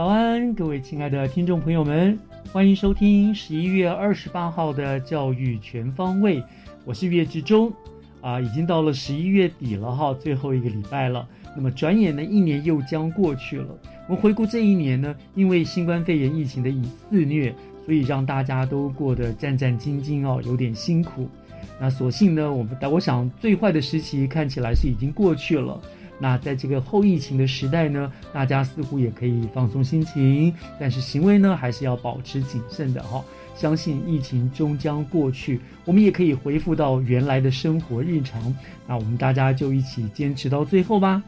早安，各位亲爱的听众朋友们，欢迎收听十一月二十八号的教育全方位。我是岳志忠，啊，已经到了十一月底了哈，最后一个礼拜了。那么转眼呢，一年又将过去了。我们回顾这一年呢，因为新冠肺炎疫情的肆虐，所以让大家都过得战战兢兢哦，有点辛苦。那所幸呢，我们但我想最坏的时期看起来是已经过去了。那在这个后疫情的时代呢，大家似乎也可以放松心情，但是行为呢还是要保持谨慎的哈。相信疫情终将过去，我们也可以恢复到原来的生活日常。那我们大家就一起坚持到最后吧。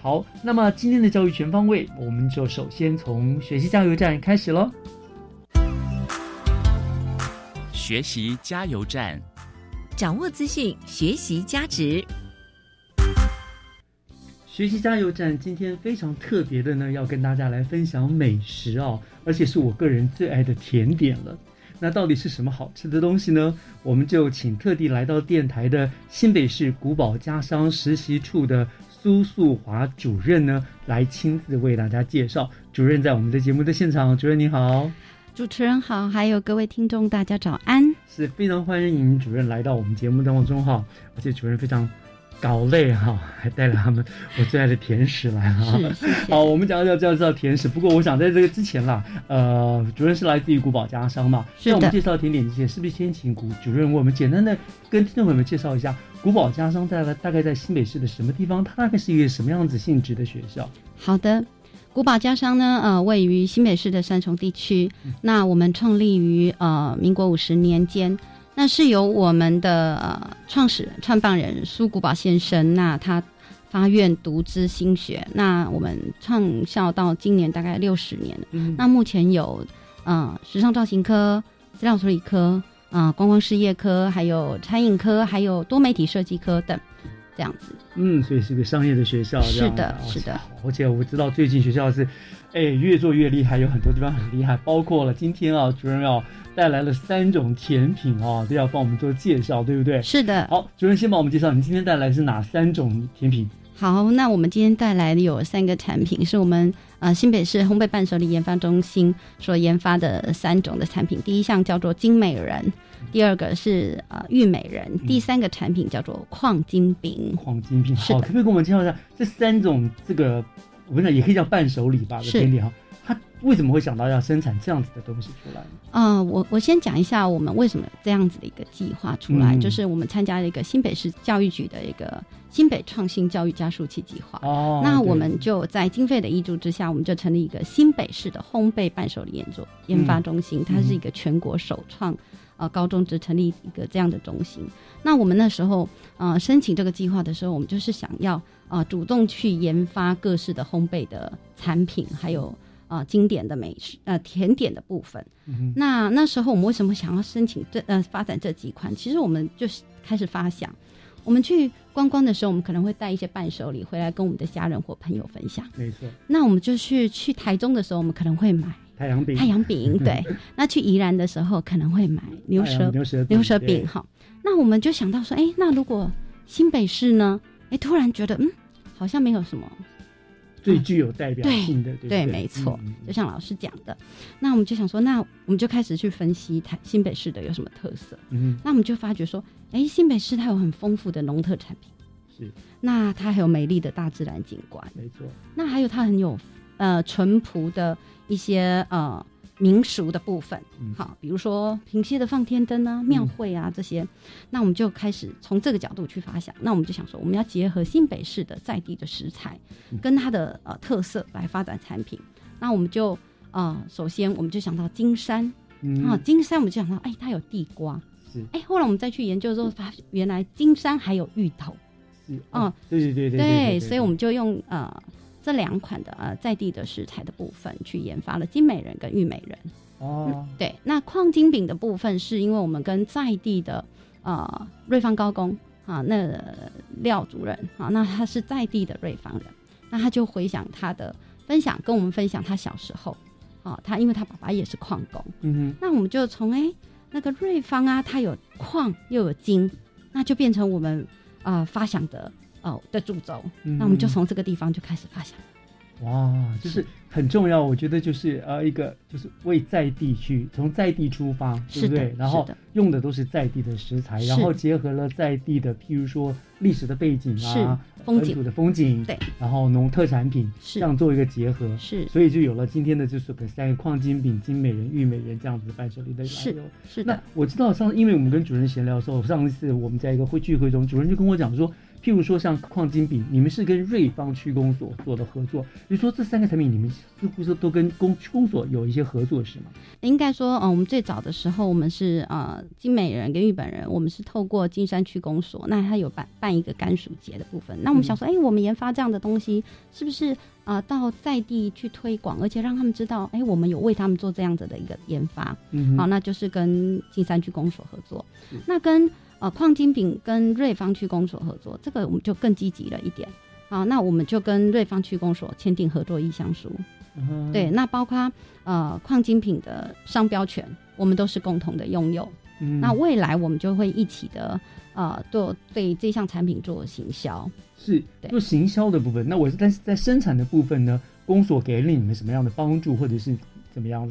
好，那么今天的教育全方位，我们就首先从学习加油站开始喽。学习加油站，掌握资讯，学习加值。学习加油站今天非常特别的呢，要跟大家来分享美食哦，而且是我个人最爱的甜点了。那到底是什么好吃的东西呢？我们就请特地来到电台的新北市古堡家商实习处的苏素华主任呢，来亲自为大家介绍。主任在我们的节目的现场，主任你好，主持人好，还有各位听众，大家早安。是非常欢迎主任来到我们节目当中哈，而且主任非常。搞累哈，还带了他们我最爱的甜食来哈。好，我们讲要介绍甜食。不过我想在这个之前啦，呃，主任是来自于古堡家商嘛，是我们介绍甜点之前，是不是先请古主任为我们简单的跟听众朋友们介绍一下古堡家商在大概在新北市的什么地方？它大概是一个什么样子性质的学校？好的，古堡家商呢，呃，位于新北市的三重地区。那我们创立于呃民国五十年间。那是由我们的呃创始人、创办人苏古宝先生，那他发愿独资心学，那我们创校到今年大概六十年了。嗯，那目前有呃时尚造型科、资料处理科、啊观光事业科，还有餐饮科，还有多媒体设计科等这样子。嗯，所以是个商业的学校。是的，是的。而且我知道最近学校是，哎，越做越厉害，有很多地方很厉害，包括了今天啊，主任要。带来了三种甜品啊，都要帮我们做介绍，对不对？是的。好，主任先帮我们介绍，你今天带来是哪三种甜品？好，那我们今天带来的有三个产品，是我们呃新北市烘焙伴手礼研发中心所研发的三种的产品。第一项叫做金美人，第二个是呃玉美人，第三个产品叫做矿金饼。矿金饼，好，可不可以给我们介绍一下这三种这个，我跟你讲也可以叫伴手礼吧，甜点哈。他为什么会想到要生产这样子的东西出来呢？啊，我我先讲一下我们为什么这样子的一个计划出来，就是我们参加了一个新北市教育局的一个新北创新教育加速器计划。哦，那我们就在经费的挹注之下，我们就成立一个新北市的烘焙伴手礼研究研发中心，它是一个全国首创，呃，高中职成立一个这样的中心。那我们那时候呃申请这个计划的时候，我们就是想要啊主动去研发各式的烘焙的产品，还有。啊，经典的美食，呃，甜点的部分。那那时候我们为什么想要申请这呃发展这几款？其实我们就是开始发想，我们去观光的时候，我们可能会带一些伴手礼回来跟我们的家人或朋友分享。没错。那我们就去去台中的时候，我们可能会买太阳饼。太阳饼，对。那去宜兰的时候，可能会买牛舌牛舌牛舌饼。哈，那我们就想到说，哎，那如果新北市呢？哎，突然觉得，嗯。好像没有什么最具有代表性的，对对，没错，就像老师讲的，那我们就想说，那我们就开始去分析台新北市的有什么特色。嗯，那我们就发觉说，哎，新北市它有很丰富的农特产品，是，那它还有美丽的大自然景观，没错，那还有它很有呃淳朴的一些呃。民俗的部分，好，比如说平溪的放天灯啊、庙会啊这些，那我们就开始从这个角度去发想。那我们就想说，我们要结合新北市的在地的食材，跟它的呃特色来发展产品。那我们就呃，首先我们就想到金山啊，金山我们就想到，哎，它有地瓜，是，哎，后来我们再去研究之后，发原来金山还有芋头，嗯，对对对对，对，所以我们就用呃。这两款的呃在地的食材的部分，去研发了金美人跟玉美人。哦，对，那矿金饼的部分，是因为我们跟在地的呃瑞芳高工啊，那廖主任啊，那他是在地的瑞芳人，那他就回想他的分享，跟我们分享他小时候啊，他因为他爸爸也是矿工，嗯哼，那我们就从哎那个瑞芳啊，它有矿又有金，那就变成我们啊发想的。哦的主轴，那我们就从这个地方就开始发想。哇，就是很重要，我觉得就是呃一个就是为在地去从在地出发，对不对？然后用的都是在地的食材，然后结合了在地的，譬如说历史的背景啊，风景的风景，对，然后农特产品这样做一个结合，是，所以就有了今天的就是三个矿金饼、金美人、玉美人这样子的伴手礼的来由。是的，那我知道上，因为我们跟主任闲聊的时候，上一次我们在一个会聚会中，主任就跟我讲说。譬如说像矿金饼，你们是跟瑞芳区公所做的合作。你说这三个产品，你们似乎是都跟公区公所有一些合作，是吗？应该说，嗯，我们最早的时候，我们是呃金美人跟日本人，我们是透过金山区公所，那他有办办一个甘薯节的部分。那我们想说，哎，我们研发这样的东西，是不是啊到在地去推广，而且让他们知道，哎，我们有为他们做这样子的一个研发。嗯，好，那就是跟金山区公所合作。那跟呃，矿金饼跟瑞芳区公所合作，这个我们就更积极了一点。好，那我们就跟瑞芳区公所签订合作意向书。对，那包括呃矿金品的商标权，我们都是共同的拥有。那未来我们就会一起的呃做对这项产品做行销。是做行销的部分。那我但是在生产的部分呢，公所给了你们什么样的帮助，或者是怎么样？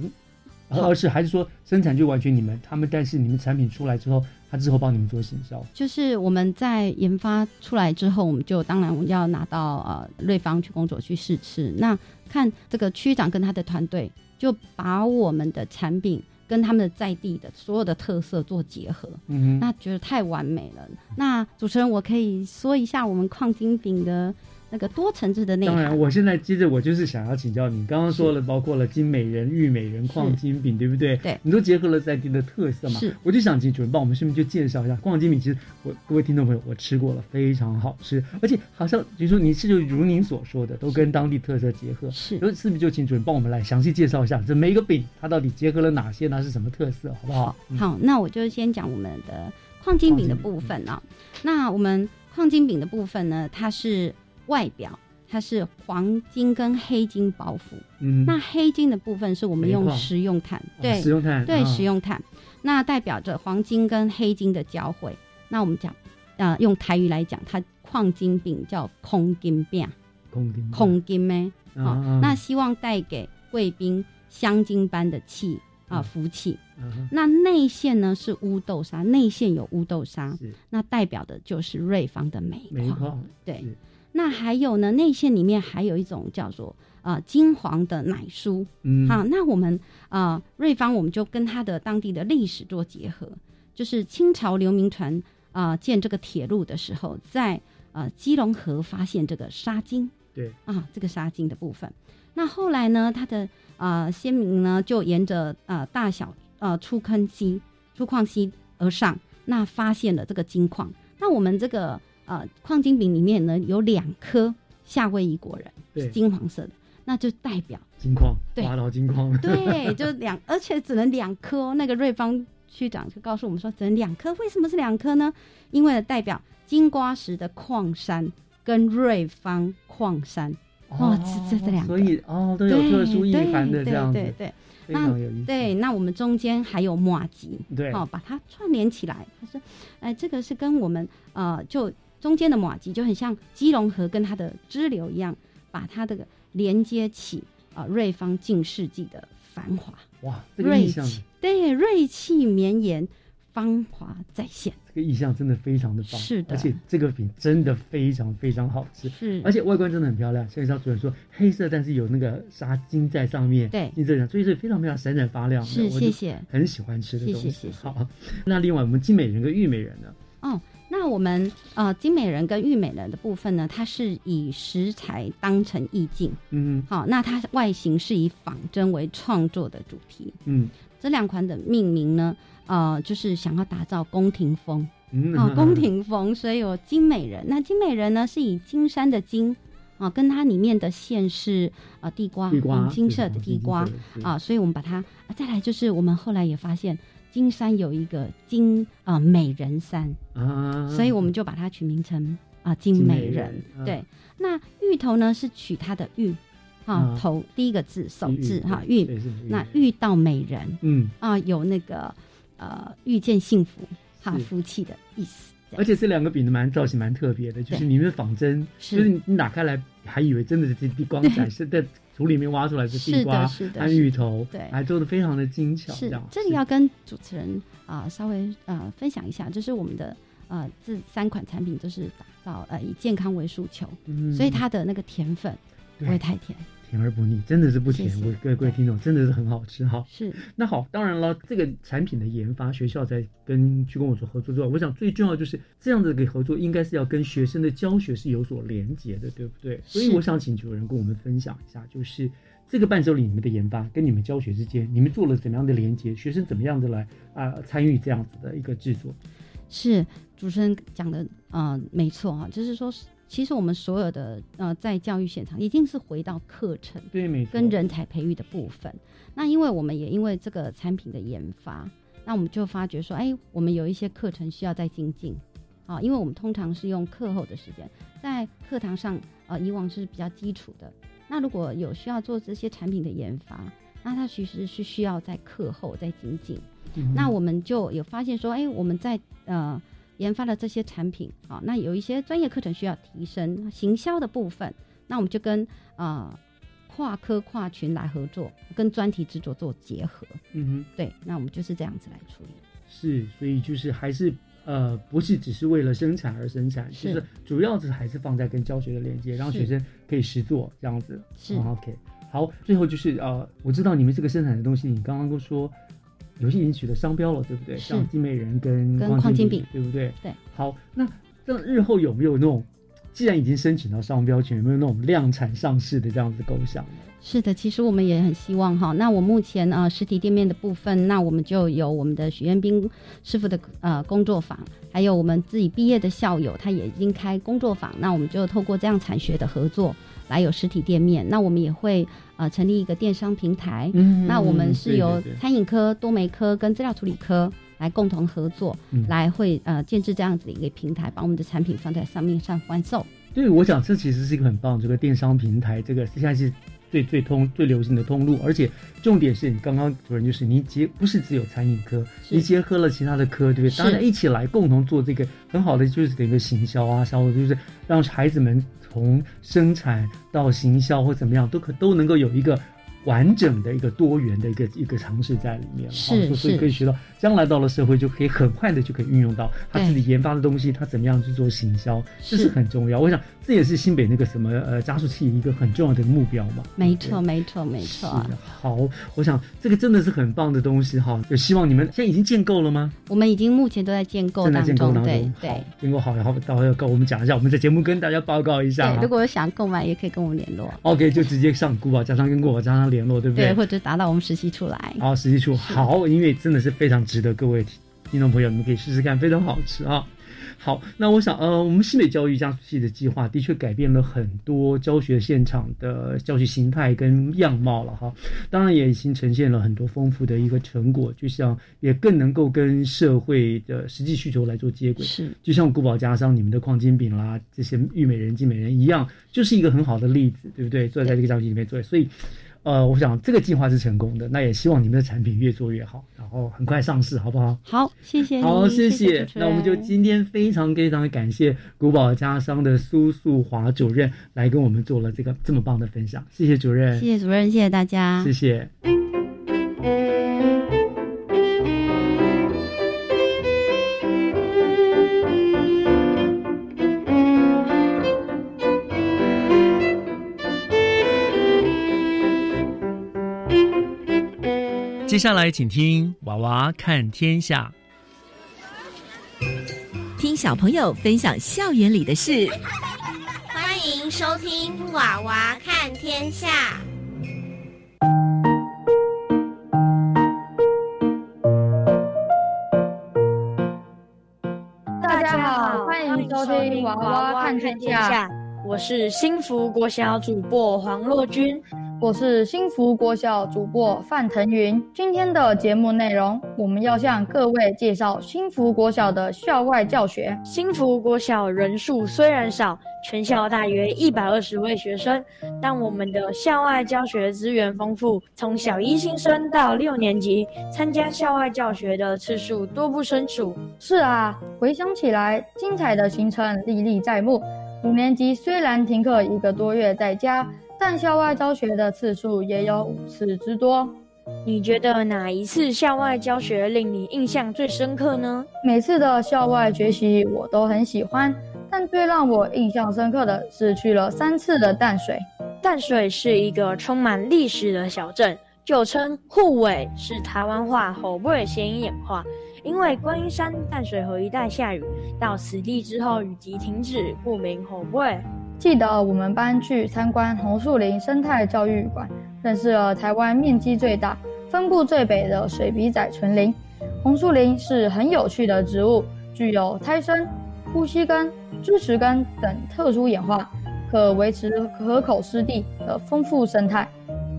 而是还是说生产就完全你们他们，但是你们产品出来之后。他之后帮你们做行销，就是我们在研发出来之后，我们就当然要拿到呃瑞芳去工作去试吃。那看这个区长跟他的团队，就把我们的产品跟他们的在地的所有的特色做结合，嗯，那觉得太完美了。那主持人，我可以说一下我们矿金饼的。那个多层次的内涵。当然，我现在接着我就是想要请教你，刚刚说了，包括了金美人、玉美人、矿金饼，对不对？对，你都结合了在地的特色嘛。是，我就想请主任帮我们顺便就介绍一下矿金饼。其实我各位听众朋友，我吃过了，非常好吃，而且好像就说你是就如您所说的，都跟当地特色结合。是，所以是不是就请主任帮我们来详细介绍一下这每一个饼它到底结合了哪些它？是什么特色，好不好？好，那我就先讲我们的矿金饼的部分啊。那我们矿金饼的部分呢，它是外表。它是黄金跟黑金包覆，嗯，那黑金的部分是我们用食用炭，对，食用炭，对，食用炭，那代表着黄金跟黑金的交汇。那我们讲，呃，用台语来讲，它矿金饼叫空金饼，空金，空金咩？好，那希望带给贵宾香金般的气啊，福气。那内馅呢是乌豆沙，内馅有乌豆沙，那代表的就是瑞芳的煤矿，对。那还有呢，内馅里面还有一种叫做啊金黄的奶酥，嗯，好，那我们啊瑞芳我们就跟它的当地的历史做结合，就是清朝流民船啊建这个铁路的时候，在呃基隆河发现这个沙金，对，啊这个沙金的部分，那后来呢，它的啊先民呢就沿着呃大小呃出坑溪出矿溪而上，那发现了这个金矿，那我们这个。呃，矿金饼里面呢有两颗夏威夷果仁，是金黄色的，那就代表金矿，对，挖到金矿，对，就两，而且只能两颗。那个瑞芳区长就告诉我们说，只能两颗。为什么是两颗呢？因为代表金瓜石的矿山跟瑞芳矿山，哦，这这两个，所以哦都有特殊意涵的这样子，对对。那对，那我们中间还有马吉，对，好把它串联起来。他说，哎，这个是跟我们呃就。中间的马基就很像基隆河跟它的支流一样，把它的连接起啊瑞芳近世纪的繁华。哇，这个意象，对，锐气绵延。芳华再现，这个意象真的非常的棒，是的，而且这个饼真的非常非常好吃，是，而且外观真的很漂亮。像刚主任说，黑色但是有那个纱金在上面，对，金色上，所以是非常非常闪闪发亮。是，谢谢，很喜欢吃的东西。好，那另外我们金美人跟玉美人呢？哦，那我们呃金美人跟玉美人的部分呢，它是以食材当成意境，嗯，好，那它外形是以仿真为创作的主题，嗯，这两款的命名呢。呃，就是想要打造宫廷风，啊，宫廷风，所以有金美人。那金美人呢，是以金山的金啊，跟它里面的线是呃地瓜，金色的地瓜。啊，所以我们把它再来就是我们后来也发现金山有一个金啊美人山。啊，所以我们就把它取名成啊金美人。对，那芋头呢是取它的芋。啊，头第一个字首字哈玉，那遇到美人，嗯。啊有那个。呃，遇见幸福，哈，福气的意思。而且这两个饼的蛮造型蛮特别的，就是里面仿真，就是你打开来还以为真的是地光仔是在土里面挖出来的地瓜、安芋头，对，还做的非常的精巧。是，这里要跟主持人啊稍微呃分享一下，就是我们的呃这三款产品都是打造呃以健康为诉求，所以它的那个甜粉不会太甜。甜而不腻，真的是不甜。我各位各位听众，真的是很好吃哈。是。那好，当然了，这个产品的研发，学校在跟去跟我做合作之外，我想最重要就是这样子的合作，应该是要跟学生的教学是有所连接的，对不对？所以我想请主人跟我们分享一下，就是这个伴手礼你们的研发跟你们教学之间，你们做了怎么样的连接？学生怎么样的来啊参与这样子的一个制作？是主持人讲的啊，没错哈，就是说。其实我们所有的呃，在教育现场一定是回到课程对，没跟人才培育的部分。那因为我们也因为这个产品的研发，那我们就发觉说，哎，我们有一些课程需要再精进。啊，因为我们通常是用课后的时间，在课堂上呃，以往是比较基础的。那如果有需要做这些产品的研发，那它其实是需要在课后再精进。那我们就有发现说，哎，我们在呃。研发了这些产品，啊，那有一些专业课程需要提升，行销的部分，那我们就跟啊跨科跨群来合作，跟专题制作做结合。嗯哼，对，那我们就是这样子来处理。是，所以就是还是呃，不是只是为了生产而生产，就是主要是还是放在跟教学的连接，让学生可以实做这样子。是，OK。好，最后就是呃，我知道你们这个生产的东西，你刚刚都说。有些已经取得商标了，对不对？像金美人跟矿金饼，对不对？对。好，那这日后有没有那种，既然已经申请到商标权，有没有那种量产上市的这样子构想呢？是的，其实我们也很希望哈。那我目前啊，实体店面的部分，那我们就有我们的许愿斌师傅的呃工作坊，还有我们自己毕业的校友，他也已经开工作坊。那我们就透过这样产学的合作。来有实体店面，那我们也会呃成立一个电商平台。嗯，那我们是由餐饮科、多媒科跟资料处理科来共同合作，来会呃建制这样子的一个平台，把我们的产品放在上面上贩售。对，我想这其实是一个很棒这个电商平台，这个现在是最最通最流行的通路，而且重点是你刚刚主任就是你结不是只有餐饮科，你结合了其他的科，对不对？大家一起来共同做这个很好的就是一个行销啊，销售就是让孩子们。从生产到行销或怎么样，都可都能够有一个。完整的一个多元的一个一个尝试在里面，是，所以可以学到，将来到了社会就可以很快的就可以运用到他自己研发的东西，他怎么样去做行销，这是很重要。我想这也是新北那个什么呃加速器一个很重要的目标嘛。没错，没错，没错。好，我想这个真的是很棒的东西哈，就希望你们现在已经建构了吗？我们已经目前都在建构当中，对对，建构好，然后到时候跟我们讲一下，我们在节目跟大家报告一下。对如果有想购买，也可以跟我们联络。OK，就直接上古堡加上跟古堡加上联络，对不对？对，或者。就达到我们实习处来，好，实习处好，因为真的是非常值得各位听众朋友，你们可以试试看，非常好吃啊。好，那我想，呃，我们西美教育加速器的计划的确改变了很多教学现场的教学形态跟样貌了哈。当然，也已经呈现了很多丰富的一个成果，就像也更能够跟社会的实际需求来做接轨。是，就像古堡加上你们的矿金饼啦，这些玉美人、金美人一样，就是一个很好的例子，对不对？坐在这个教室里面做，所以。呃，我想这个计划是成功的，那也希望你们的产品越做越好，然后很快上市，好不好？好，谢谢。好，谢谢。那我们就今天非常非常感谢古堡家商的苏素华主任来跟我们做了这个这么棒的分享，谢谢主任。谢谢主任，谢谢大家。谢谢。接下来，请听《娃娃看天下》，听小朋友分享校园里的事。欢迎收听《娃娃看天下》。大家好，欢迎收听《娃娃看天下》，我是新福国小主播黄若君。我是新福国小主播范腾云。今天的节目内容，我们要向各位介绍新福国小的校外教学。新福国小人数虽然少，全校大约一百二十位学生，但我们的校外教学资源丰富。从小一新生到六年级，参加校外教学的次数多不胜数。是啊，回想起来，精彩的行程历历在目。五年级虽然停课一个多月在家。但校外教学的次数也有五次之多。你觉得哪一次校外教学令你印象最深刻呢？每次的校外学习我都很喜欢，但最让我印象深刻的是去了三次的淡水。淡水是一个充满历史的小镇，旧称护尾，是台湾话吼尾谐音演化。因为观音山淡水河一带下雨，到此地之后雨季停止，故名吼尾。记得我们班去参观红树林生态教育馆，认识了台湾面积最大、分布最北的水笔仔纯林。红树林是很有趣的植物，具有胎生、呼吸根、支持根等特殊演化，可维持河口湿地的丰富生态，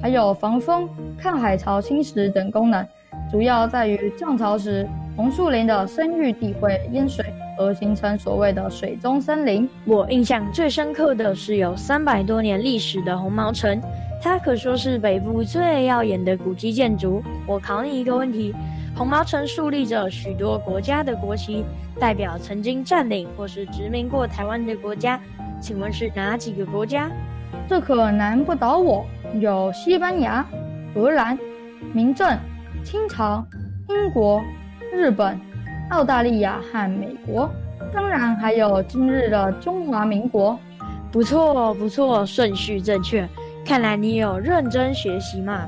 还有防风、抗海潮侵蚀等功能。主要在于涨潮时，红树林的生育地会淹水。而形成所谓的水中森林。我印象最深刻的是有三百多年历史的红毛城，它可说是北部最耀眼的古迹建筑。我考你一个问题：红毛城树立着许多国家的国旗，代表曾经占领或是殖民过台湾的国家，请问是哪几个国家？这可难不倒我。有西班牙、荷兰、明政、清朝、英国、日本。澳大利亚和美国，当然还有今日的中华民国。不错，不错，顺序正确。看来你有认真学习嘛。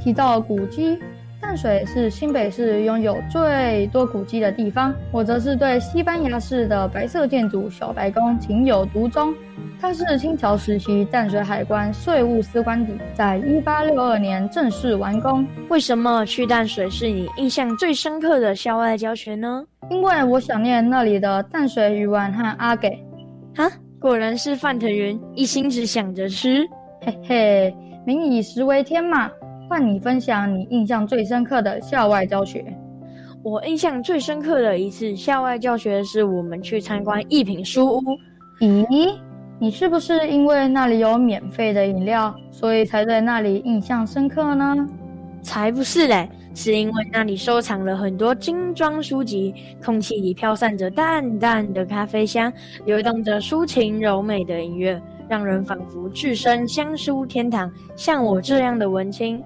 提到古迹，淡水是新北市拥有最多古迹的地方。我则是对西班牙式的白色建筑小白宫情有独钟。它是清朝时期淡水海关税务司官邸，在一八六二年正式完工。为什么去淡水是你印象最深刻的校外教学呢？因为我想念那里的淡水鱼丸和阿给。哈，果然是范腾云，一心只想着吃。嘿嘿，民以食为天嘛。换你分享你印象最深刻的校外教学。我印象最深刻的一次校外教学是我们去参观一品书屋。咦？你是不是因为那里有免费的饮料，所以才在那里印象深刻呢？才不是嘞，是因为那里收藏了很多精装书籍，空气里飘散着淡淡的咖啡香，流动着抒情柔美的音乐，让人仿佛置身香书天堂。像我这样的文青，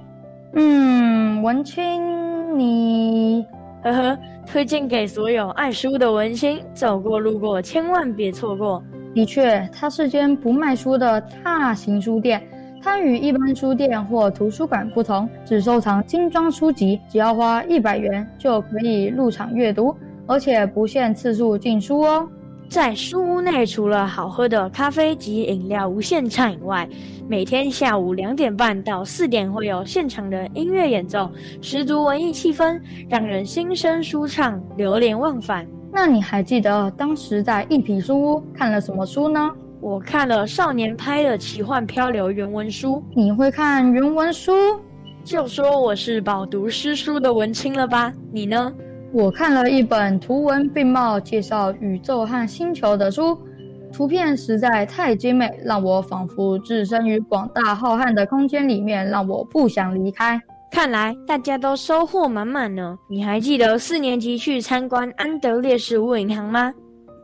嗯，文青，你，呵呵，推荐给所有爱书的文青，走过路过千万别错过。的确，它是间不卖书的大型书店。它与一般书店或图书馆不同，只收藏精装书籍，只要花一百元就可以入场阅读，而且不限次数进书哦。在书屋内，除了好喝的咖啡及饮料无限畅饮外，每天下午两点半到四点会有现场的音乐演奏，十足文艺气氛，让人心生舒畅，流连忘返。那你还记得当时在一品书屋看了什么书呢？我看了少年拍的奇幻漂流原文书。你会看原文书？就说我是饱读诗书的文青了吧？你呢？我看了一本图文并茂介绍宇宙和星球的书，图片实在太精美，让我仿佛置身于广大浩瀚的空间里面，让我不想离开。看来大家都收获满满呢。你还记得四年级去参观安德烈食物银行吗？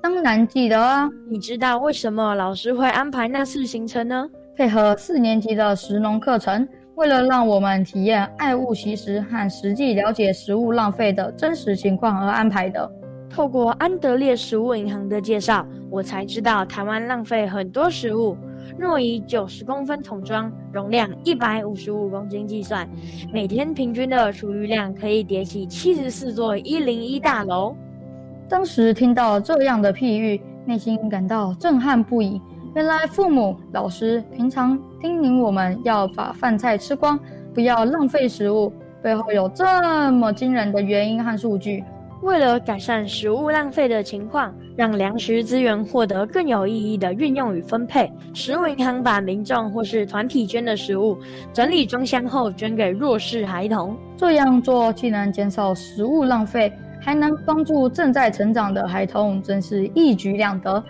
当然记得啊。你知道为什么老师会安排那次行程呢？配合四年级的食农课程，为了让我们体验爱物惜食和实际了解食物浪费的真实情况而安排的。透过安德烈食物银行的介绍，我才知道台湾浪费很多食物。若以九十公分桶装、容量一百五十五公斤计算，每天平均的厨余量可以叠起七十四座一零一大楼。当时听到这样的譬喻，内心感到震撼不已。原来父母、老师平常叮咛我们要把饭菜吃光，不要浪费食物，背后有这么惊人的原因和数据。为了改善食物浪费的情况，让粮食资源获得更有意义的运用与分配，食物银行把民众或是团体捐的食物整理装箱后捐给弱势孩童。这样做既能减少食物浪费，还能帮助正在成长的孩童，真是一举两得。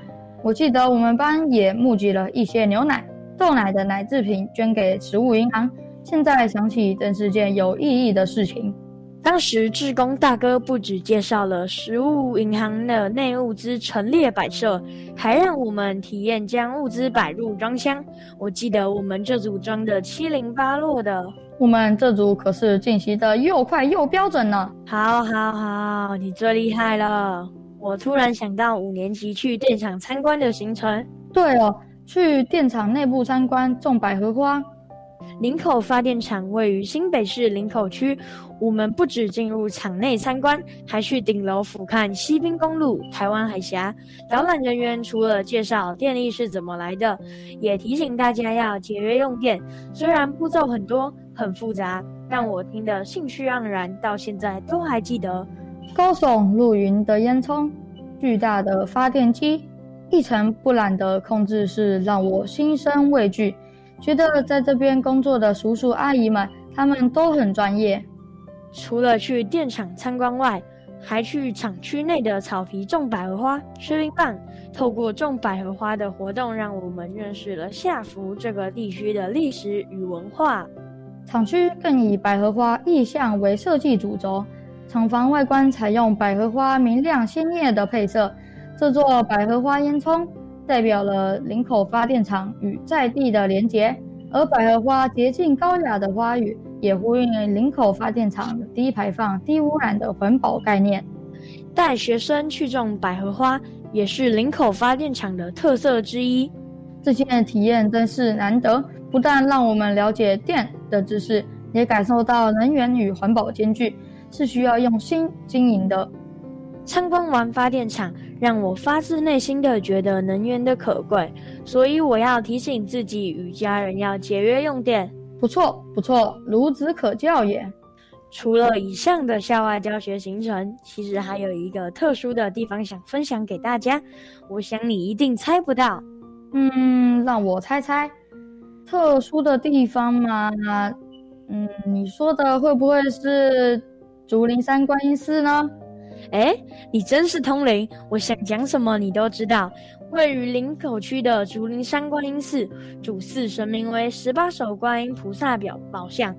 我记得我们班也募集了一些牛奶、豆奶的奶制品捐给食物银行。现在想起，真是件有意义的事情。当时志工大哥不止介绍了食物银行的内物资陈列摆设，还让我们体验将物资摆入装箱。我记得我们这组装的七零八落的，我们这组可是进行的又快又标准呢。好，好，好，你最厉害了。我突然想到五年级去电厂参观的行程。对哦，去电厂内部参观种百合花。林口发电厂位于新北市林口区。我们不止进入厂内参观，还去顶楼俯瞰西滨公路、台湾海峡。导览人员除了介绍电力是怎么来的，也提醒大家要节约用电。虽然步骤很多、很复杂，但我听得兴趣盎然，到现在都还记得。高耸入云的烟囱，巨大的发电机，一尘不染的控制室，让我心生畏惧。觉得在这边工作的叔叔阿姨们，他们都很专业。除了去电厂参观外，还去厂区内的草皮种百合花、吃冰棒。透过种百合花的活动，让我们认识了夏福这个地区的历史与文化。厂区更以百合花意象为设计主轴。厂房外观采用百合花明亮鲜艳的配色，这座百合花烟囱代表了林口发电厂与在地的连结，而百合花洁净高雅的花语也呼应林口发电厂低排放、低污染的环保概念。带学生去种百合花，也是林口发电厂的特色之一。这件体验真是难得，不但让我们了解电的知识，也感受到能源与环保兼具。是需要用心经营的。参观完发电厂，让我发自内心的觉得能源的可贵，所以我要提醒自己与家人要节约用电。不错，不错，孺子可教也。除了以上的校外教学行程，其实还有一个特殊的地方想分享给大家。我想你一定猜不到。嗯，让我猜猜，特殊的地方吗？嗯，你说的会不会是？竹林山观音寺呢？哎，你真是通灵！我想讲什么你都知道。位于林口区的竹林山观音寺，主祀神明为十八手观音菩萨表宝像，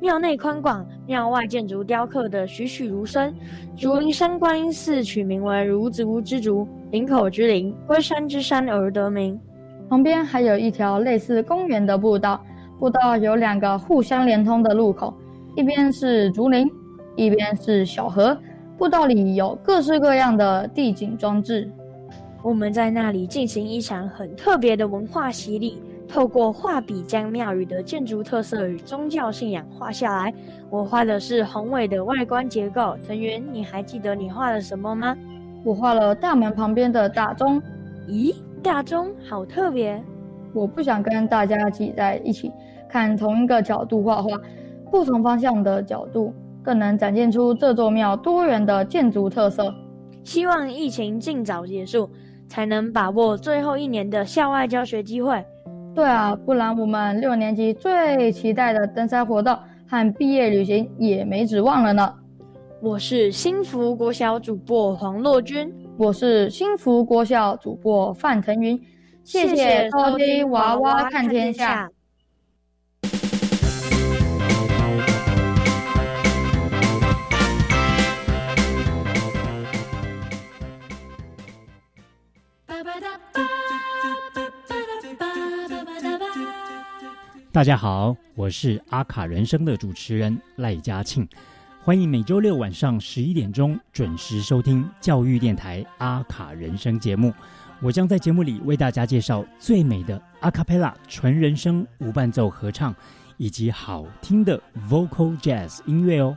庙内宽广，庙外建筑雕刻的栩栩如生。竹林山观音寺取名为如竹之竹，林口之林，龟山之山而得名。旁边还有一条类似公园的步道，步道有两个互相连通的路口，一边是竹林。一边是小河，步道里有各式各样的地景装置。我们在那里进行一场很特别的文化洗礼，透过画笔将庙宇的建筑特色与宗教信仰画下来。我画的是宏伟的外观结构。藤原，你还记得你画了什么吗？我画了大门旁边的大钟。咦，大钟好特别！我不想跟大家挤在一起看同一个角度画画，不同方向的角度。更能展现出这座庙多元的建筑特色。希望疫情尽早结束，才能把握最后一年的校外教学机会。对啊，不然我们六年级最期待的登山活动和毕业旅行也没指望了呢。我是新福国小主播黄洛君，我是新福国小主播范腾云，谢谢超级《娃娃看天下》。大家好，我是阿卡人生的主持人赖嘉庆，欢迎每周六晚上十一点钟准时收听教育电台阿卡人生节目。我将在节目里为大家介绍最美的阿卡贝拉纯人声无伴奏合唱，以及好听的 vocal jazz 音乐哦。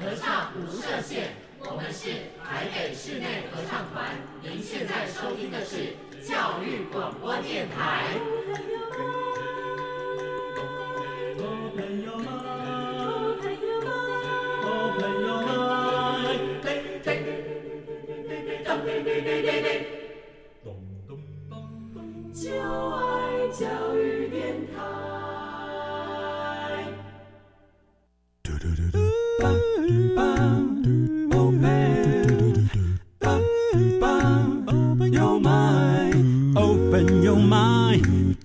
合唱无设限，我们是台北室内合唱团。您现在收听的是教育广播电台。就爱教育电台。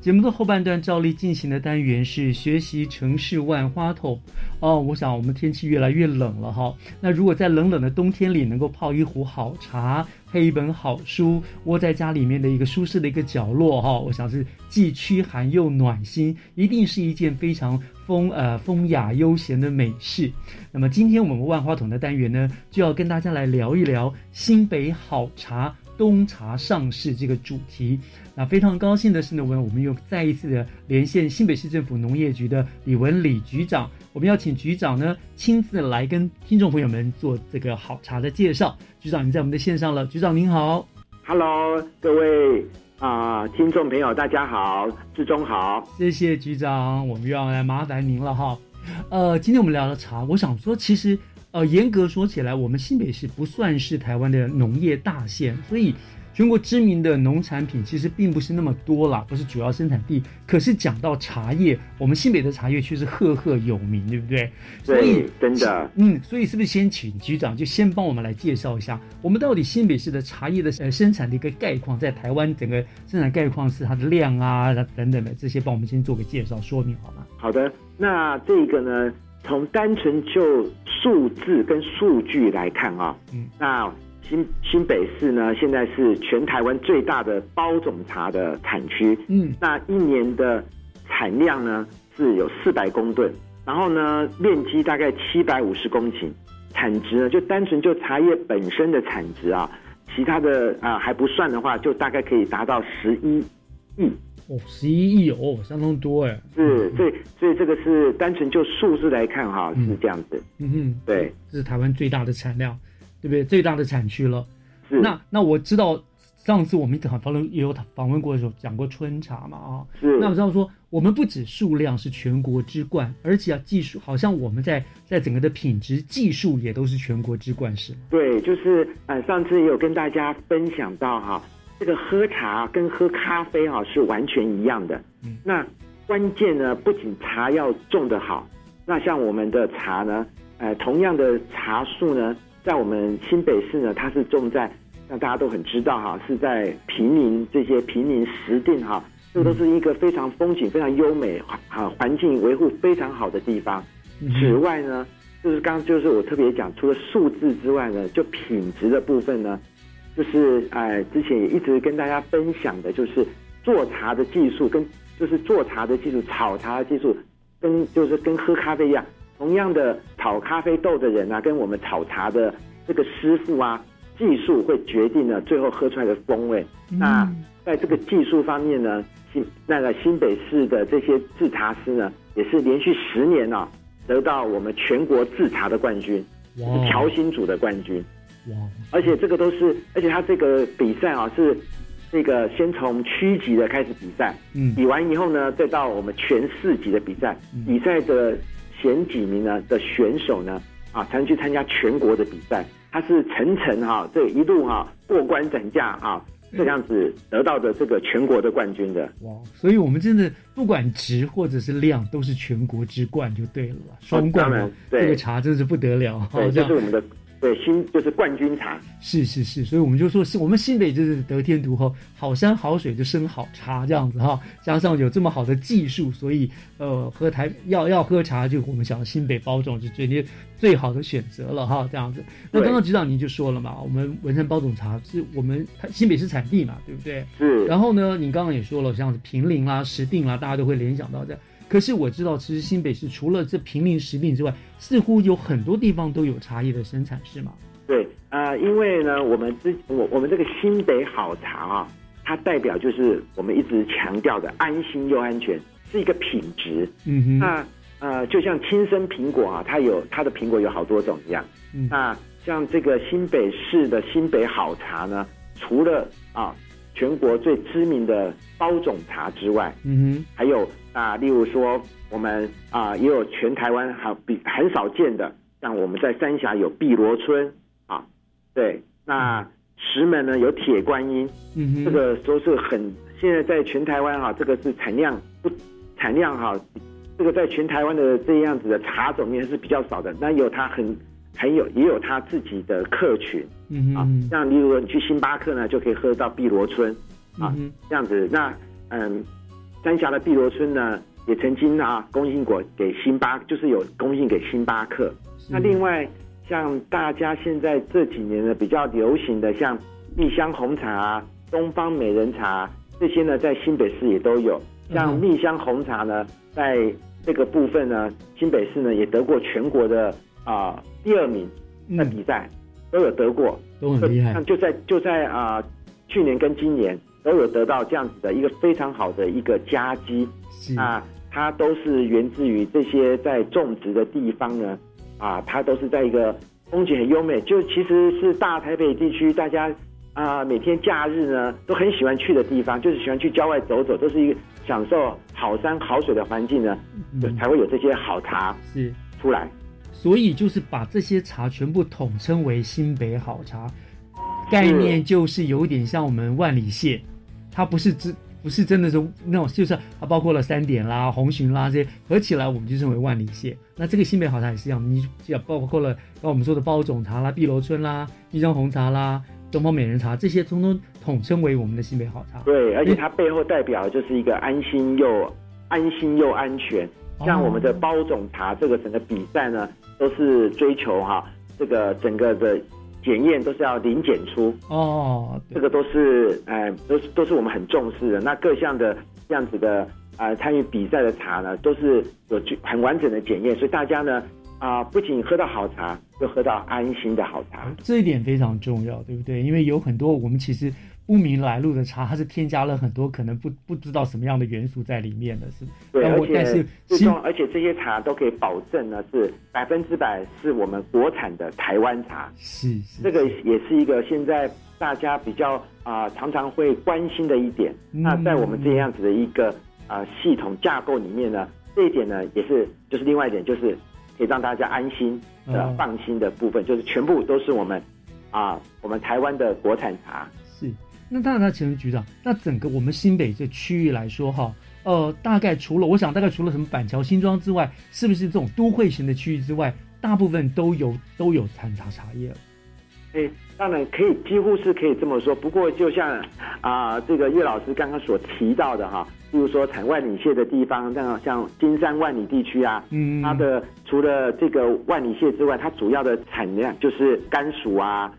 节目的后半段照例进行的单元是学习城市万花筒哦。我想我们天气越来越冷了哈，那如果在冷冷的冬天里能够泡一壶好茶，配一本好书，窝在家里面的一个舒适的一个角落哈，我想是既驱寒又暖心，一定是一件非常风呃风雅悠闲的美事。那么今天我们万花筒的单元呢，就要跟大家来聊一聊新北好茶。冬茶上市这个主题，那非常高兴的是呢，我们我们又再一次的连线新北市政府农业局的李文李局长，我们要请局长呢亲自来跟听众朋友们做这个好茶的介绍。局长，您在我们的线上了，局长您好，Hello，各位啊听众朋友大家好，志忠好，谢谢局长，我们又要来麻烦您了哈。呃，今天我们聊的茶，我想说其实。呃，严格说起来，我们新北市不算是台湾的农业大县，所以全国知名的农产品其实并不是那么多啦，不是主要生产地。可是讲到茶叶，我们新北的茶叶却是赫赫有名，对不对？所以真的，嗯，所以是不是先请局长就先帮我们来介绍一下，我们到底新北市的茶叶的呃生产的一个概况，在台湾整个生产概况是它的量啊等等的这些，帮我们先做个介绍说明好吗？好的，那这个呢？从单纯就数字跟数据来看啊，嗯，那新新北市呢，现在是全台湾最大的包种茶的产区，嗯，那一年的产量呢是有四百公吨，然后呢面积大概七百五十公顷，产值呢就单纯就茶叶本身的产值啊，其他的啊还不算的话，就大概可以达到十一亿。哦，十一亿哦，相当多哎。是，所以所以这个是单纯就数字来看哈，是这样子。嗯哼，对，这是台湾最大的产量，对不对？最大的产区了。是。那那我知道上次我们访访问也有访问过的时候讲过春茶嘛啊，是。那我知道说，我们不止数量是全国之冠，而且啊技术，好像我们在在整个的品质技术也都是全国之冠，是吗？对，就是呃上次也有跟大家分享到哈，这个喝茶跟喝咖啡啊是完全一样的。嗯。那关键呢，不仅茶要种得好，那像我们的茶呢，呃同样的茶树呢，在我们新北市呢，它是种在。那大家都很知道哈，是在平林这些平林石定哈，这都是一个非常风景非常优美啊，环境维护非常好的地方。此外呢，就是刚就是我特别讲，除了数字之外呢，就品质的部分呢，就是哎之前也一直跟大家分享的，就是做茶的技术跟就是做茶的技术、炒茶的技术，跟就是跟喝咖啡一样，同样的炒咖啡豆的人啊，跟我们炒茶的这个师傅啊。技术会决定了最后喝出来的风味。那在这个技术方面呢，新那个新北市的这些制茶师呢，也是连续十年啊，得到我们全国制茶的冠军，是调薪组的冠军。哇！而且这个都是，而且他这个比赛啊，是那个先从区级的开始比赛，嗯，比完以后呢，再到我们全市级的比赛，比赛的前几名呢的选手呢，啊，才能去参加全国的比赛。他是层层哈，这一路哈过关斩将啊，这样子得到的这个全国的冠军的。哇，所以我们真的不管值或者是量，都是全国之冠就对了，双冠嘛，这个茶真是不得了，对，这是我们的。对，新就是冠军茶，是是是，所以我们就说是我们新北就是得天独厚，好山好水就生好茶这样子哈，加上有这么好的技术，所以呃，喝台要要喝茶，就我们想新北包种是最最好的选择了哈，这样子。那刚刚局长您就说了嘛，我们文山包种茶是我们新北市产地嘛，对不对？是。然后呢，你刚刚也说了，像是平林啦、石定啦，大家都会联想到这。可是我知道，其实新北市除了这平林食品之外，似乎有很多地方都有茶叶的生产，是吗？对，啊，因为呢，我们之我我们这个新北好茶啊，它代表就是我们一直强调的安心又安全，是一个品质。嗯哼。那呃，就像亲生苹果啊，它有它的苹果有好多种一样。嗯。那像这个新北市的新北好茶呢，除了啊。全国最知名的包种茶之外，嗯哼，还有啊，例如说我们啊，也有全台湾还比很少见的，像我们在三峡有碧螺春啊，对，那石门呢有铁观音，嗯哼，这个都是很现在在全台湾哈，这个是产量不产量哈，这个在全台湾的这样子的茶种里面是比较少的，那有它很。还有也有他自己的客群，嗯啊，像例如说你去星巴克呢，就可以喝到碧螺春，啊，这样子。那嗯，三峡的碧螺春呢，也曾经啊供应过给星巴，就是有供应给星巴克。那另外像大家现在这几年呢比较流行的，像蜜香红茶、东方美人茶这些呢，在新北市也都有。像蜜香红茶呢，在这个部分呢，新北市呢也得过全国的。啊，第二名的比赛都有得过，都很厉害。就在就在啊，去年跟今年都有得到这样子的一个非常好的一个佳绩。啊，它都是源自于这些在种植的地方呢。啊，它都是在一个风景很优美，就其实是大台北地区大家啊每天假日呢都很喜欢去的地方，就是喜欢去郊外走走，都是一个享受好山好水的环境呢，才会有这些好茶是出来。所以就是把这些茶全部统称为新北好茶，概念就是有点像我们万里蟹，它不是真不是真的是那种，就是它包括了三点啦、红鲟啦这些合起来，我们就称为万里蟹。那这个新北好茶也是一样，你要包括了刚我们说的包种茶啦、碧螺春啦、蜜香红茶啦、东方美人茶这些，通通统称为我们的新北好茶。对，而且它背后代表就是一个安心又安心又安全。像我们的包种茶这个整个比赛呢。都是追求哈，这个整个的检验都是要零检出哦，这个都是哎，都是都是我们很重视的。那各项的这样子的啊，参与比赛的茶呢，都是有很完整的检验，所以大家呢啊，不仅喝到好茶，又喝到安心的好茶，这一点非常重要，对不对？因为有很多我们其实。不明来路的茶，它是添加了很多可能不不知道什么样的元素在里面的，是。对，而且最终，而且这些茶都可以保证呢，是百分之百是我们国产的台湾茶。是是。这个也是一个现在大家比较啊常常会关心的一点。那在我们这样子的一个啊系统架构里面呢，这一点呢也是就是另外一点，就是可以让大家安心的放心的部分，就是全部都是我们啊我们台湾的国产茶。是。那当然，那请问局长，那整个我们新北这区域来说，哈，呃，大概除了我想，大概除了什么板桥、新庄之外，是不是这种都会型的区域之外，大部分都有都有产茶茶叶？哎，当然可以，几乎是可以这么说。不过，就像啊，这个岳老师刚刚所提到的哈，比如说产万里蟹的地方，像像金山万里地区啊，嗯，它的除了这个万里蟹之外，它主要的产量就是甘薯啊。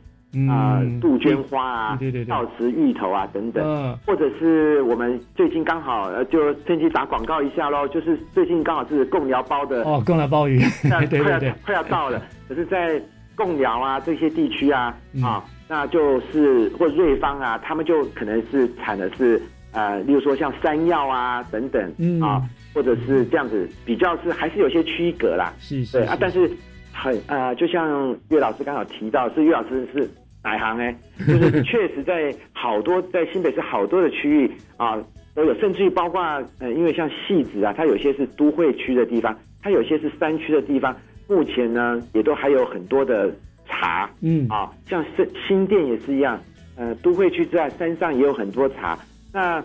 啊，杜鹃花啊，对对对，稻池芋头啊等等，或者是我们最近刚好呃，就趁机打广告一下喽，就是最近刚好是贡寮包的哦，贡寮鲍鱼，对对对，快要到了。可是，在贡寮啊这些地区啊啊，那就是或瑞芳啊，他们就可能是产的是呃，例如说像山药啊等等嗯。啊，或者是这样子，比较是还是有些区隔啦，是是啊，但是。很呃，就像岳老师刚好提到，是岳老师是哪行哎？就是确实在好多在新北市好多的区域啊都有，甚至于包括呃，因为像戏子啊，它有些是都会区的地方，它有些是山区的地方，目前呢也都还有很多的茶，嗯啊，像新新店也是一样，呃，都会区之外，山上也有很多茶。那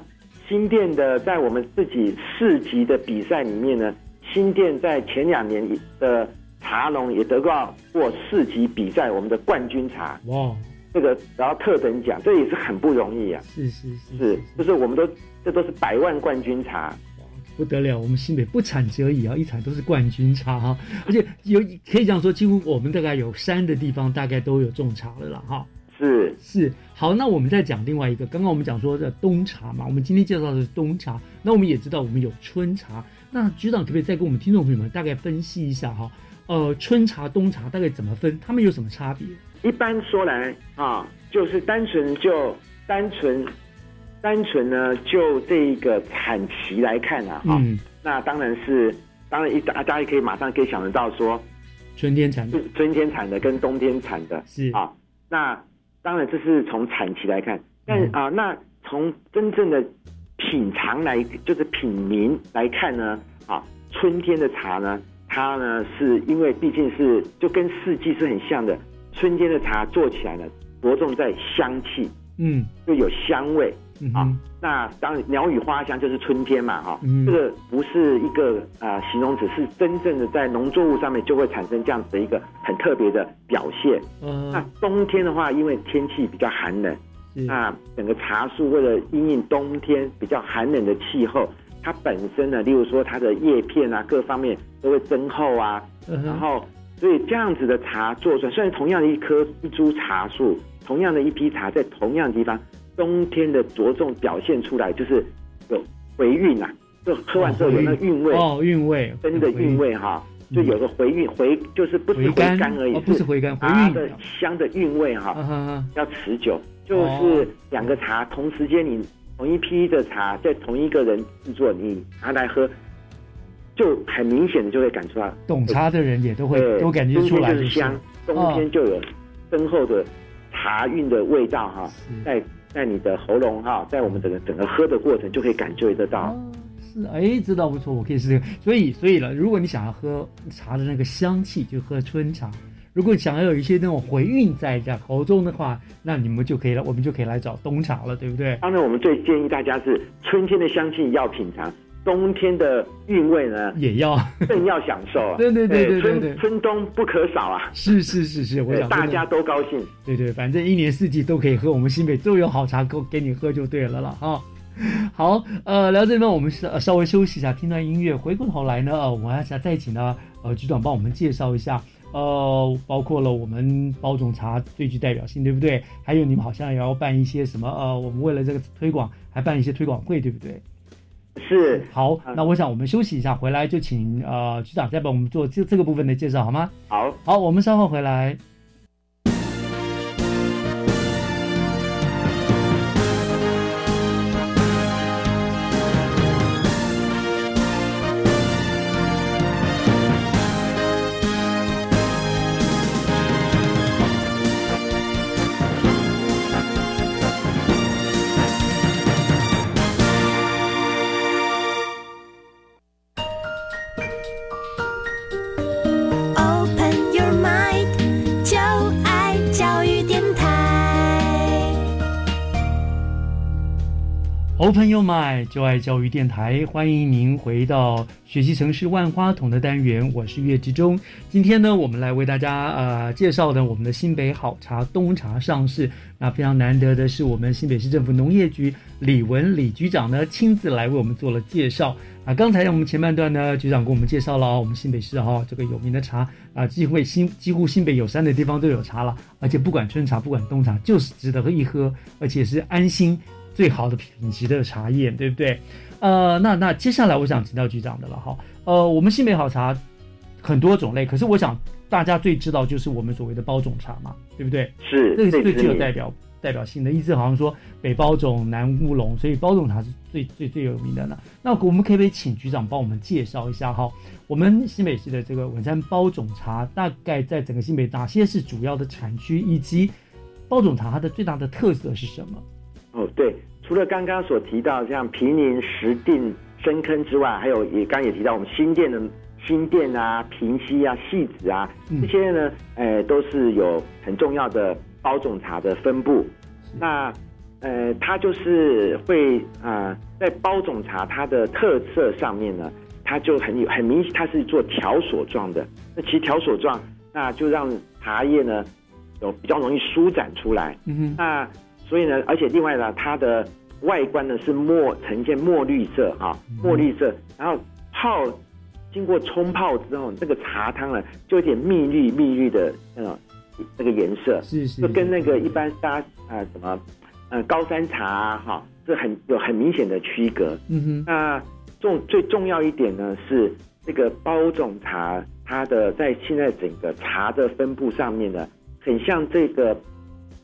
新店的在我们自己市级的比赛里面呢，新店在前两年的。茶农也得过过市级比赛，我们的冠军茶哇，这个然后特等奖，这也是很不容易啊。是是是，是就是我们都这都是百万冠军茶，不得了。我们新北不产则已啊，一产都是冠军茶哈，而且有可以讲说，几乎我们大概有山的地方，大概都有种茶了啦哈。是是，好，那我们再讲另外一个，刚刚我们讲说的冬茶嘛，我们今天介绍的是冬茶，那我们也知道我们有春茶，那局长可不可以再跟我们听众朋友们大概分析一下哈？呃，春茶、冬茶大概怎么分？它们有什么差别？一般说来啊，就是单纯就单纯单纯呢，就这一个产期来看啊，哈，那当然是当然一大家也可以马上可以想得到说，春天产的、春天产的跟冬天产的，是啊。那当然这是从产期来看，但啊，那从真正的品尝来，就是品名来看呢，啊，春天的茶呢。它呢，是因为毕竟是就跟四季是很像的，春天的茶做起来呢，着重在香气，嗯，就有香味嗯啊。那当然鸟语花香就是春天嘛，哈，这个不是一个啊形容词，是真正的在农作物上面就会产生这样子的一个很特别的表现。嗯，那冬天的话，因为天气比较寒冷，那整个茶树为了因应冬天比较寒冷的气候。它本身呢，例如说它的叶片啊，各方面都会增厚啊，然后所以这样子的茶做出来，虽然同样的一棵一株茶树，同样的一批茶在同样的地方，冬天的着重表现出来就是有回韵啊，就喝完之后有那韵味哦，韵味，真的韵味哈，就有个回韵回，就是不是回甘而已，不是回甘，回韵 的香的韵味哈，要持久，就是两个茶同时间你。同一批的茶，在同一个人制作，你拿来喝，就很明显的就会感出来。懂茶的人也都会都感觉出来，就是香。冬天就有深厚的茶韵的味道哈，在在你的喉咙哈，在我们整个整个喝的过程就可以感觉得到。是，哎，知道不错，我可以试试。所以，所以了，如果你想要喝茶的那个香气，就喝春茶。如果想要有一些那种回韵在在喉中的话，那你们就可以了，我们就可以来找冬茶了，对不对？当然，我们最建议大家是春天的香气要品尝，冬天的韵味呢也要更要享受。对对对对对春春冬不可少啊！是是是是，我想大家都高兴。对对，反正一年四季都可以喝，我们新北都有好茶给给你喝就对了了哈。好，呃，聊这边我们稍稍微休息一下，听段音乐，回过头来呢，呃，我们要想再请呢，呃，局长帮我们介绍一下。呃，包括了我们包种茶最具代表性，对不对？还有你们好像也要办一些什么？呃，我们为了这个推广，还办一些推广会，对不对？是。好，那我想我们休息一下，回来就请呃局长再帮我们做这这个部分的介绍，好吗？好，好，我们稍后回来。好朋友们，就爱教育电台，欢迎您回到学习城市万花筒的单元，我是岳志忠。今天呢，我们来为大家呃介绍的我们的新北好茶冬茶上市。那非常难得的是，我们新北市政府农业局李文李局长呢亲自来为我们做了介绍。啊，刚才我们前半段呢，局长给我们介绍了我们新北市哈这个有名的茶啊，几乎新几乎新北有山的地方都有茶了，而且不管春茶不管冬茶，就是值得一喝，而且是安心。最好的品级的茶叶，对不对？呃，那那接下来我想请教局长的了哈。呃，我们新美好茶很多种类，可是我想大家最知道就是我们所谓的包种茶嘛，对不对？是，这个最具有代表代表性的，意思好像说北包种、南乌龙，所以包种茶是最最最有名的呢。那我们可不可以请局长帮我们介绍一下哈？我们新北市的这个文山包种茶，大概在整个新北哪些是主要的产区，以及包种茶它的最大的特色是什么？哦，对，除了刚刚所提到像平宁、石定、深坑之外，还有也刚也提到我们新店的新店啊、平溪啊、戏子啊这些呢，呃，都是有很重要的包种茶的分布。那呃，它就是会啊，在包种茶它的特色上面呢，它就很有很明显，它是做条索状的。那其实条索状，那就让茶叶呢有比较容易舒展出来。嗯哼，那。所以呢，而且另外呢，它的外观呢是墨呈现墨绿色哈，墨绿色，然后泡经过冲泡之后，这个茶汤呢就有点蜜绿蜜绿的那种那个颜色，是是，就跟那个一般大家啊什么呃高山茶哈，这很有很明显的区隔。嗯哼，那重最重要一点呢是这个包种茶，它的在现在整个茶的分布上面呢，很像这个。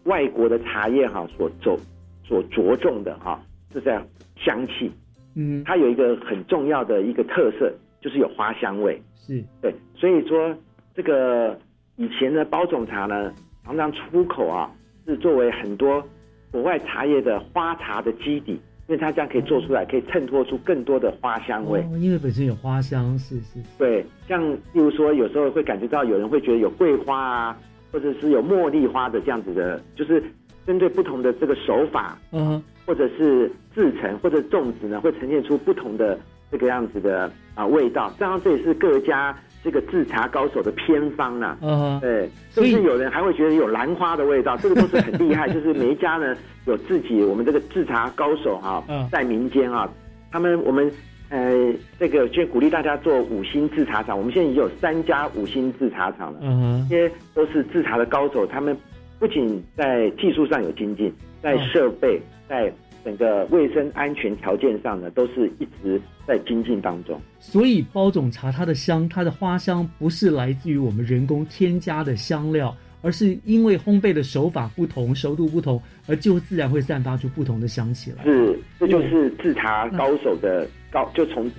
外国的茶叶哈，所走所着重的哈，是在香气。嗯，它有一个很重要的一个特色，就是有花香味。是对，所以说这个以前的包种茶呢，常常出口啊，是作为很多国外茶叶的花茶的基底，因为它这样可以做出来，可以衬托出更多的花香味。因为本身有花香，是是。对，像例如说，有时候会感觉到有人会觉得有桂花啊。或者是有茉莉花的这样子的，就是针对不同的这个手法，嗯，或者是制成或者种植呢，会呈现出不同的这个样子的啊味道。当然，这也是各家这个制茶高手的偏方呢。嗯，对，甚至有人还会觉得有兰花的味道，这个都是很厉害。就是每一家呢，有自己我们这个制茶高手哈，在民间啊，他们我们。呃，这个就鼓励大家做五星制茶厂。我们现在已经有三家五星制茶厂了，嗯这些都是制茶的高手。他们不仅在技术上有精进，在设备、在整个卫生安全条件上呢，都是一直在精进当中。所以包种茶它的香，它的花香不是来自于我们人工添加的香料。而是因为烘焙的手法不同、熟度不同，而就自然会散发出不同的香气来。是，这就是制茶高手的高，就从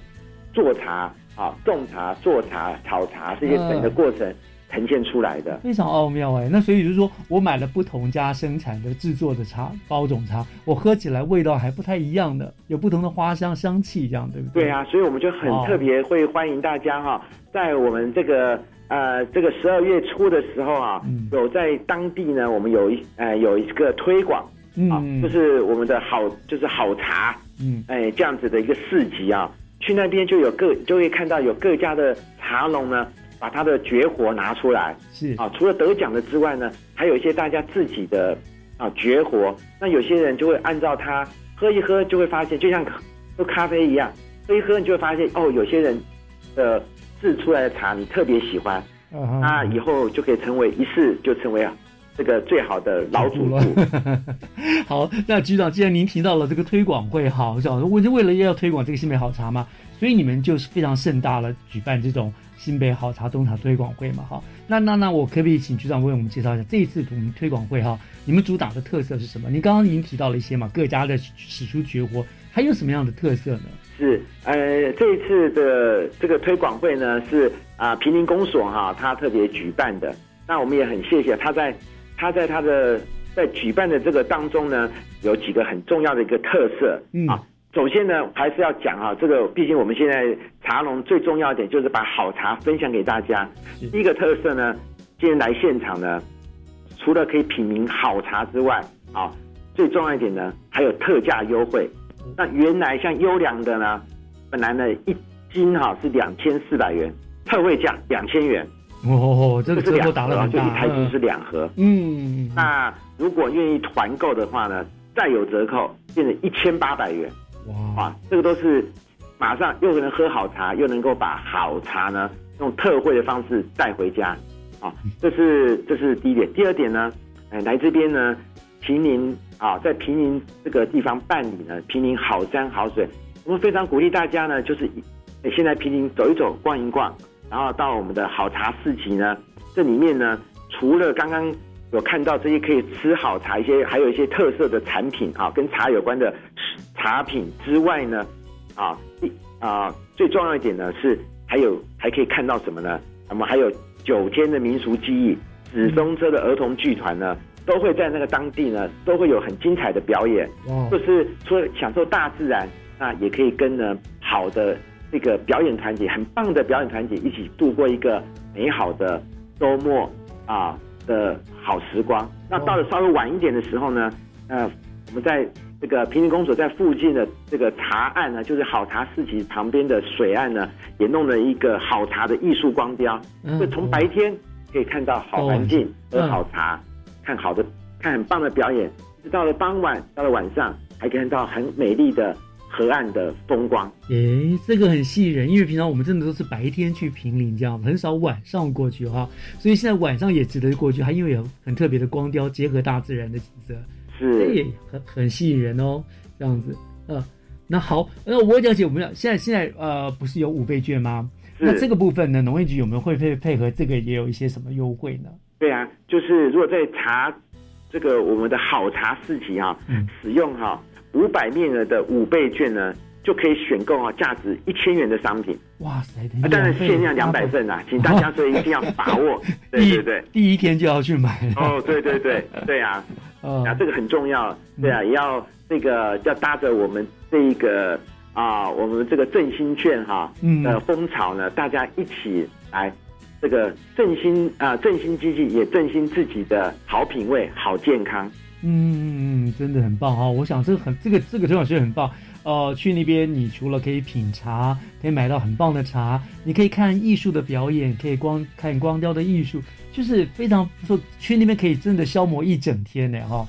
做茶啊、种茶、做茶、炒茶这些整个过程呈现出来的，非常奥妙哎。那所以就是说我买了不同家生产的制作的茶包种茶，我喝起来味道还不太一样的，有不同的花香香气，这样对不对？对啊，所以我们就很特别会欢迎大家哈，在我们这个。呃，这个十二月初的时候啊，有在当地呢，我们有一呃有一个推广啊，就是我们的好就是好茶，嗯，哎这样子的一个市集啊，去那边就有各就会看到有各家的茶农呢，把他的绝活拿出来，是。啊，除了得奖的之外呢，还有一些大家自己的啊绝活，那有些人就会按照他喝一喝，就会发现就像喝咖啡一样，喝一喝你就会发现哦，有些人的。制出来的茶你特别喜欢，那以后就可以成为一试就成为啊这个最好的老主顾。好，那局长，既然您提到了这个推广会，哈，我想我就为了要推广这个新北好茶嘛，所以你们就是非常盛大了举办这种新北好茶冬茶推广会嘛，哈。那那那我可不可以请局长为我们介绍一下这一次我们推广会哈，你们主打的特色是什么？你刚刚已经提到了一些嘛，各家的使出绝活，还有什么样的特色呢？是，呃，这一次的这个推广会呢，是啊，平林公所哈，他特别举办的。那我们也很谢谢他在他在他的在举办的这个当中呢，有几个很重要的一个特色啊。首先呢，还是要讲啊，这个毕竟我们现在茶农最重要一点就是把好茶分享给大家。第一个特色呢，今天来现场呢，除了可以品茗好茶之外，啊，最重要一点呢，还有特价优惠。那原来像优良的呢，本来呢一斤哈是两千四百元，特惠价两千元。哦，这个折扣打了就一台斤是两盒。嗯，那如果愿意团购的话呢，再有折扣，变成一千八百元。哇，这个都是马上又能喝好茶，又能够把好茶呢用特惠的方式带回家。啊，这是这是第一点。第二点呢，哎，来这边呢，平林啊，在平宁这个地方办理呢，平宁好山好水，我们非常鼓励大家呢，就是现在平宁走一走，逛一逛。然后到我们的好茶市集呢，这里面呢，除了刚刚有看到这些可以吃好茶一些，还有一些特色的产品啊，跟茶有关的茶品之外呢，啊，啊，最重要一点呢是还有还可以看到什么呢？我们还有九天的民俗技艺，紫松车的儿童剧团呢，都会在那个当地呢，都会有很精彩的表演。就是除了享受大自然，那也可以跟呢好的。这个表演团体很棒的表演团体，一起度过一个美好的周末啊的好时光。那到了稍微晚一点的时候呢，呃，我们在这个平林公所在附近的这个茶岸呢，就是好茶市集旁边的水岸呢，也弄了一个好茶的艺术光雕。就从白天可以看到好环境和好茶，看好的看很棒的表演，直到了傍晚，到了晚上还可以看到很美丽的。河岸的风光，诶，这个很吸引人，因为平常我们真的都是白天去平林这样，很少晚上过去哈，所以现在晚上也值得过去，还因为有很特别的光雕，结合大自然的景色，是，也很很吸引人哦，这样子，呃，那好，那我了解，我们现在现在呃，不是有五倍券吗？那这个部分呢，农业局有没有会配配合这个也有一些什么优惠呢？对啊，就是如果在茶这个我们的好茶市集哈，使用哈。五百面额的五倍券呢，就可以选购啊价值一千元的商品。哇塞！当然限量两百份啊，请大家所以一定要把握。对对对，第一天就要去买。哦，对对对 对啊，啊这个很重要。对啊，也要这个要搭着我们这一个啊，我们这个振兴券哈嗯的风潮呢，大家一起来这个振兴啊振兴经济，也振兴自己的好品味、好健康。嗯，真的很棒哈！我想这个很这个这个陈老师很棒。呃，去那边你除了可以品茶，可以买到很棒的茶，你可以看艺术的表演，可以光看光雕的艺术，就是非常不错。去那边可以真的消磨一整天呢哈。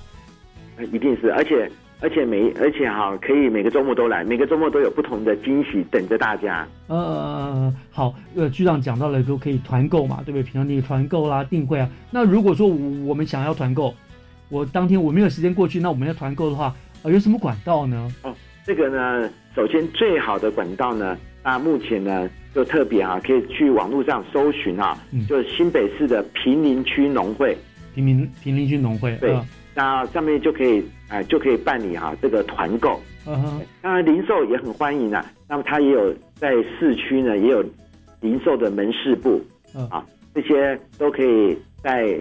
一定是，而且而且每而且哈，可以每个周末都来，每个周末都有不同的惊喜等着大家。呃，好，呃，局长讲到了都可以团购嘛，对不对？平常你团购啦、订会啊。那如果说我们想要团购，我当天我没有时间过去，那我们要团购的话，呃，有什么管道呢？哦，这个呢，首先最好的管道呢，那目前呢就特别啊，可以去网络上搜寻啊，就是新北市的平林区农会，平林平林区农会，对，那上面就可以哎就可以办理哈这个团购，嗯哼，当然零售也很欢迎啊，那么它也有在市区呢也有零售的门市部，啊，这些都可以在。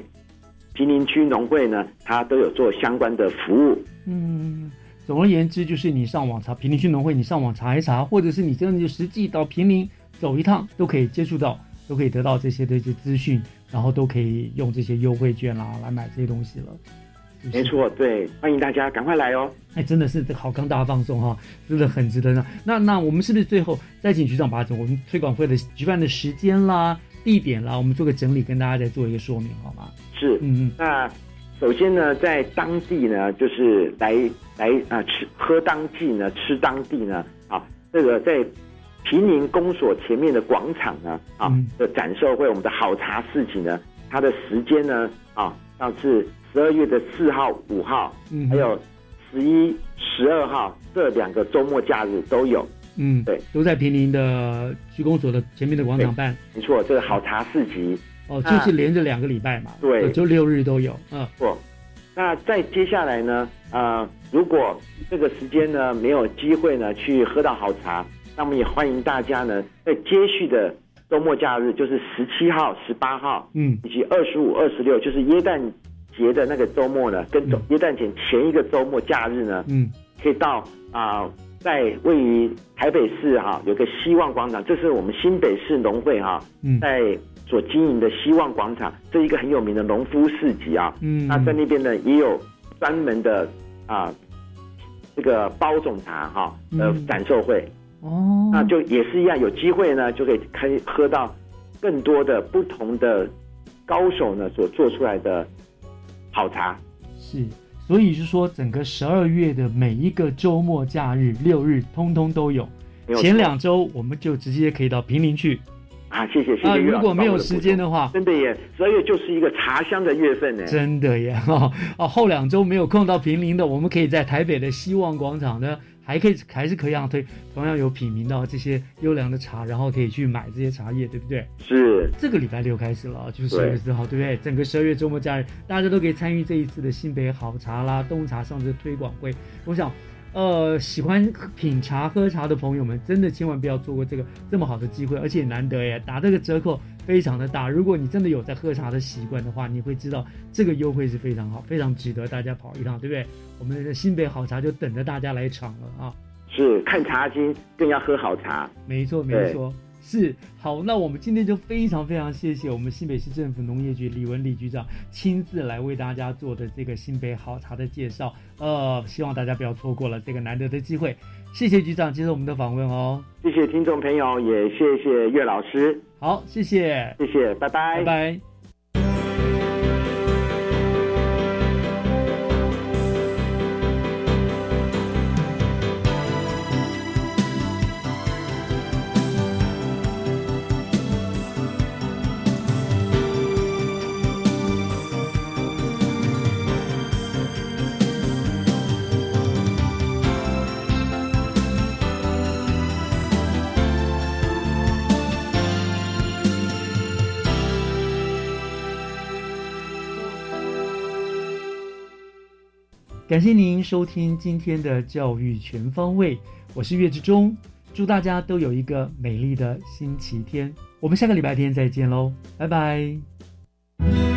平林区农会呢，它都有做相关的服务。嗯，总而言之，就是你上网查平林区农会，你上网查一查，或者是你真的就实际到平林走一趟，都可以接触到，都可以得到这些的一些资讯，然后都可以用这些优惠券啦来买这些东西了。没错，对，欢迎大家赶快来哦！哎，真的是这好康大放送哈，真的很值得呢。那那我们是不是最后再请局长把我们推广会的举办的时间啦？地点啦，我们做个整理，跟大家再做一个说明，好吗？是，嗯嗯。那首先呢，在当地呢，就是来来啊吃喝当季呢，吃当地呢，啊，这个在平宁公所前面的广场呢，啊的展售会，我们的好茶市集呢，它的时间呢，啊，要是十二月的四号、五号，嗯，还有十一、十二号这两个周末假日都有。嗯，对，都在平林的区公所的前面的广场办。没错，这个好茶市集哦，就是连着两个礼拜嘛，对，就六日都有。嗯，不，那再接下来呢？啊，如果这个时间呢没有机会呢去喝到好茶，那么也欢迎大家呢在接续的周末假日，就是十七号、十八号，嗯，以及二十五、二十六，就是耶诞节的那个周末呢，跟耶诞节前一个周末假日呢，嗯，可以到啊。在位于台北市哈，有个希望广场，这是我们新北市农会哈，在所经营的希望广场，这一个很有名的农夫市集啊。嗯，那在那边呢，也有专门的啊这个包种茶哈呃展售会。哦，那就也是一样，有机会呢就可以可以喝到更多的不同的高手呢所做出来的好茶。是，所以是说整个十二月的每一个周末假日六日，通通都有。前两周我们就直接可以到平林去。啊，谢谢谢谢。如果没有时间的话，真的耶，十二月就是一个茶香的月份呢。真的耶 哦哦，后两周没有空到平林的，我们可以在台北的希望广场呢，还可以还是可以让推同样有品茗到这些优良的茶，然后可以去买这些茶叶，对不对？是。这个礼拜六开始了，就是十二月四号，对不对？整个十二月周末假日，大家都可以参与这一次的新北好茶啦、东茶上市推广会。我想。呃，喜欢品茶喝茶的朋友们，真的千万不要错过这个这么好的机会，而且难得耶，打这个折扣非常的大。如果你真的有在喝茶的习惯的话，你会知道这个优惠是非常好，非常值得大家跑一趟，对不对？我们的新北好茶就等着大家来尝了啊！是看茶经，更要喝好茶。没错，没错。是好，那我们今天就非常非常谢谢我们新北市政府农业局李文李局长亲自来为大家做的这个新北好茶的介绍，呃，希望大家不要错过了这个难得的机会。谢谢局长接受我们的访问哦，谢谢听众朋友，也谢谢岳老师。好，谢谢，谢谢，拜拜，拜拜。感谢您收听今天的教育全方位，我是岳志忠，祝大家都有一个美丽的星期天，我们下个礼拜天再见喽，拜拜。